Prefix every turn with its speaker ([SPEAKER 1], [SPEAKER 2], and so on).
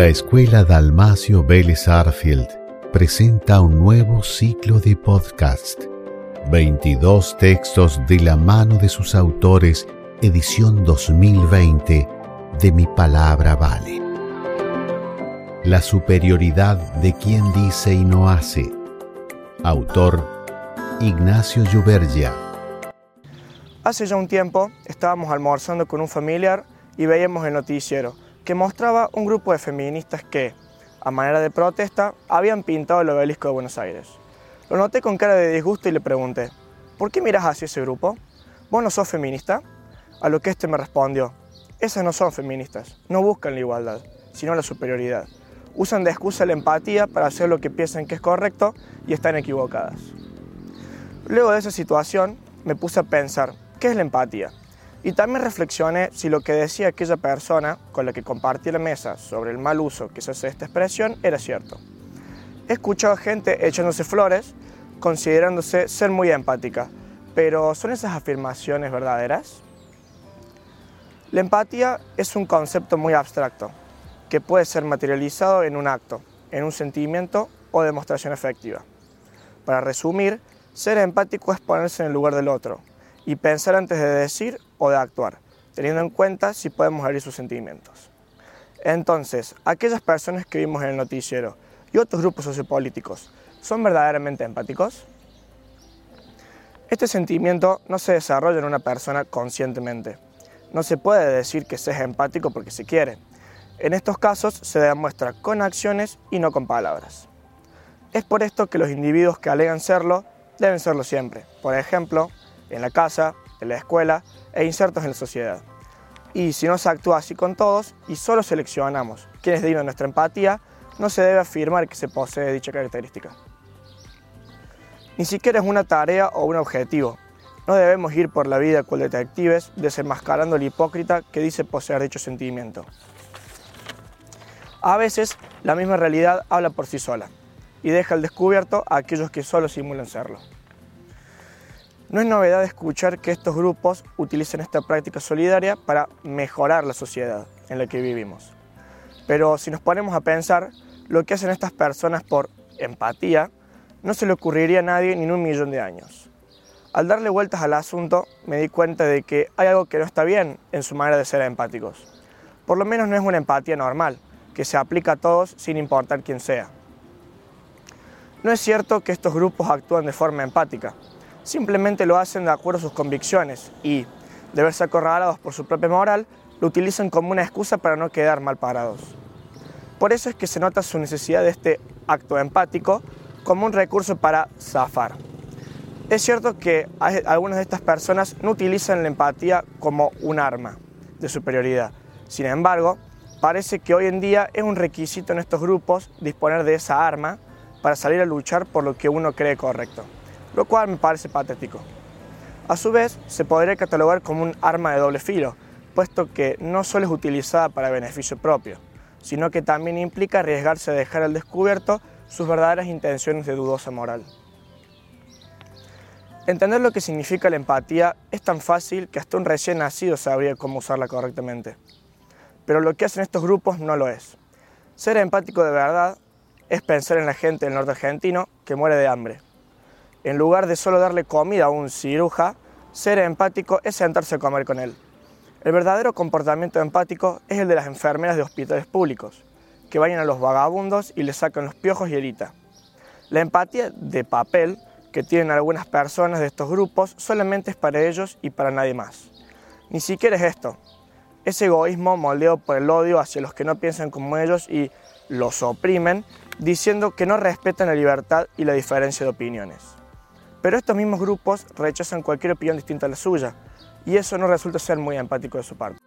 [SPEAKER 1] La Escuela Dalmacio Vélez Arfield presenta un nuevo ciclo de podcast. 22 textos de la mano de sus autores, edición 2020 de Mi Palabra Vale. La superioridad de quien dice y no hace. Autor Ignacio Llubergia.
[SPEAKER 2] Hace ya un tiempo estábamos almorzando con un familiar y veíamos el noticiero que mostraba un grupo de feministas que, a manera de protesta, habían pintado el obelisco de Buenos Aires. Lo noté con cara de disgusto y le pregunté, ¿por qué miras hacia ese grupo? ¿Vos no sos feminista? A lo que este me respondió, esas no son feministas, no buscan la igualdad, sino la superioridad. Usan de excusa la empatía para hacer lo que piensan que es correcto y están equivocadas. Luego de esa situación, me puse a pensar, ¿qué es la empatía? Y también reflexioné si lo que decía aquella persona con la que compartí la mesa sobre el mal uso que se hace de esta expresión era cierto. He escuchado gente echándose flores, considerándose ser muy empática, pero ¿son esas afirmaciones verdaderas? La empatía es un concepto muy abstracto, que puede ser materializado en un acto, en un sentimiento o demostración efectiva. Para resumir, ser empático es ponerse en el lugar del otro, y pensar antes de decir o de actuar, teniendo en cuenta si podemos herir sus sentimientos. Entonces, aquellas personas que vimos en el noticiero y otros grupos sociopolíticos, ¿son verdaderamente empáticos? Este sentimiento no se desarrolla en una persona conscientemente. No se puede decir que se es empático porque se quiere. En estos casos se demuestra con acciones y no con palabras. Es por esto que los individuos que alegan serlo deben serlo siempre. Por ejemplo, en la casa, en la escuela e insertos en la sociedad. Y si no se actúa así con todos y solo seleccionamos quienes dignos de nuestra empatía, no se debe afirmar que se posee dicha característica. Ni siquiera es una tarea o un objetivo. No debemos ir por la vida cual detectives desenmascarando al hipócrita que dice poseer dicho sentimiento. A veces la misma realidad habla por sí sola y deja al descubierto a aquellos que solo simulan serlo. No es novedad escuchar que estos grupos utilicen esta práctica solidaria para mejorar la sociedad en la que vivimos. Pero si nos ponemos a pensar, lo que hacen estas personas por empatía no se le ocurriría a nadie ni en un millón de años. Al darle vueltas al asunto, me di cuenta de que hay algo que no está bien en su manera de ser empáticos. Por lo menos no es una empatía normal, que se aplica a todos sin importar quién sea. No es cierto que estos grupos actúan de forma empática, simplemente lo hacen de acuerdo a sus convicciones y, de verse acorralados por su propia moral, lo utilizan como una excusa para no quedar mal parados. Por eso es que se nota su necesidad de este acto empático como un recurso para zafar. Es cierto que algunas de estas personas no utilizan la empatía como un arma de superioridad. Sin embargo, parece que hoy en día es un requisito en estos grupos disponer de esa arma para salir a luchar por lo que uno cree correcto lo cual me parece patético. A su vez, se podría catalogar como un arma de doble filo, puesto que no solo es utilizada para beneficio propio, sino que también implica arriesgarse a dejar al descubierto sus verdaderas intenciones de dudosa moral. Entender lo que significa la empatía es tan fácil que hasta un recién nacido sabría cómo usarla correctamente. Pero lo que hacen estos grupos no lo es. Ser empático de verdad es pensar en la gente del norte argentino que muere de hambre, en lugar de solo darle comida a un ciruja, ser empático es sentarse a comer con él. El verdadero comportamiento empático es el de las enfermeras de hospitales públicos, que vayan a los vagabundos y les sacan los piojos y herita. La empatía de papel que tienen algunas personas de estos grupos solamente es para ellos y para nadie más. Ni siquiera es esto. Es egoísmo moldeado por el odio hacia los que no piensan como ellos y los oprimen, diciendo que no respetan la libertad y la diferencia de opiniones. Pero estos mismos grupos rechazan cualquier opinión distinta a la suya, y eso no resulta ser muy empático de su parte.